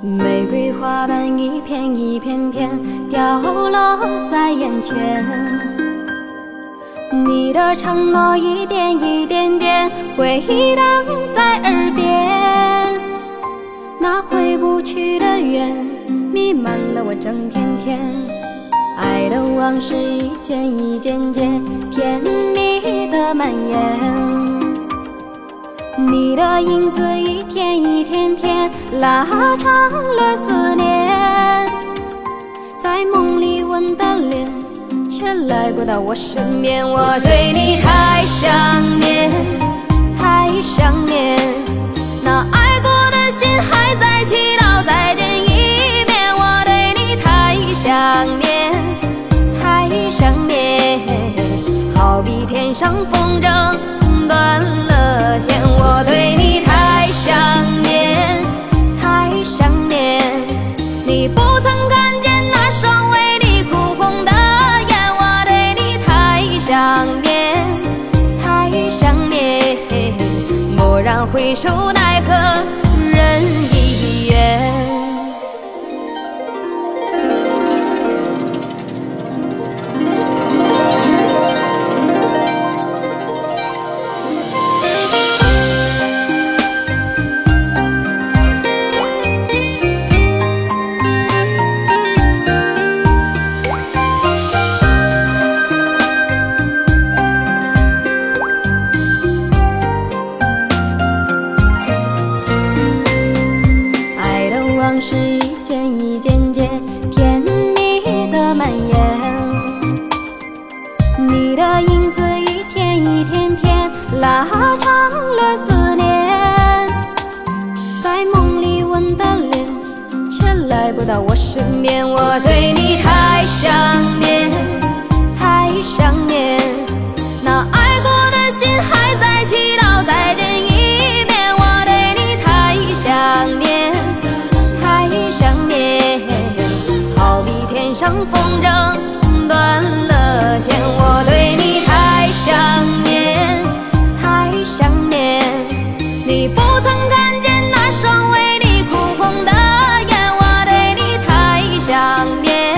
玫瑰花瓣一片一片片掉落在眼前，你的承诺一点一点点回荡在耳边，那回不去的缘弥漫了我整片天，爱的往事一件一件件甜蜜的蔓延。你的影子一天一天天拉长了思念，在梦里吻的脸，却来不到我身边。我对你太想念，太想念，那爱过的心还在祈祷再见一面。我对你太想念，太想念，好比天上风筝。断了线，我对你太想念，太想念。你不曾看见那双为你哭红的眼，我对你太想念，太想念。蓦然回首，奈何一件一件件甜蜜的蔓延，你的影子一天一天天拉长了思念，在梦里吻的脸，却来不到我身边。我对你太想念，太想念，风筝断了线，我对你太想念，太想念。你不曾看见那双为你哭红的眼，我对你太想念，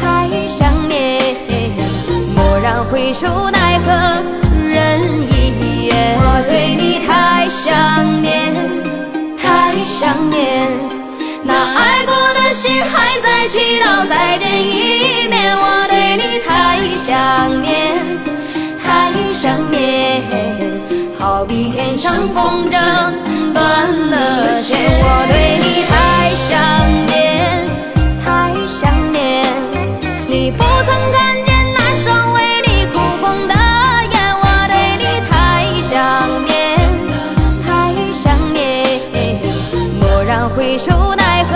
太想念。蓦然回首，奈何人已远。我对你太想念，太想念。那爱心还在祈祷再见一面，我对你太想念，太想念，好比天上风筝断了线。我对你太想念，太想念，你不曾看见那双为你哭红的眼，我对你太想念，太想念，蓦然回首。奈何？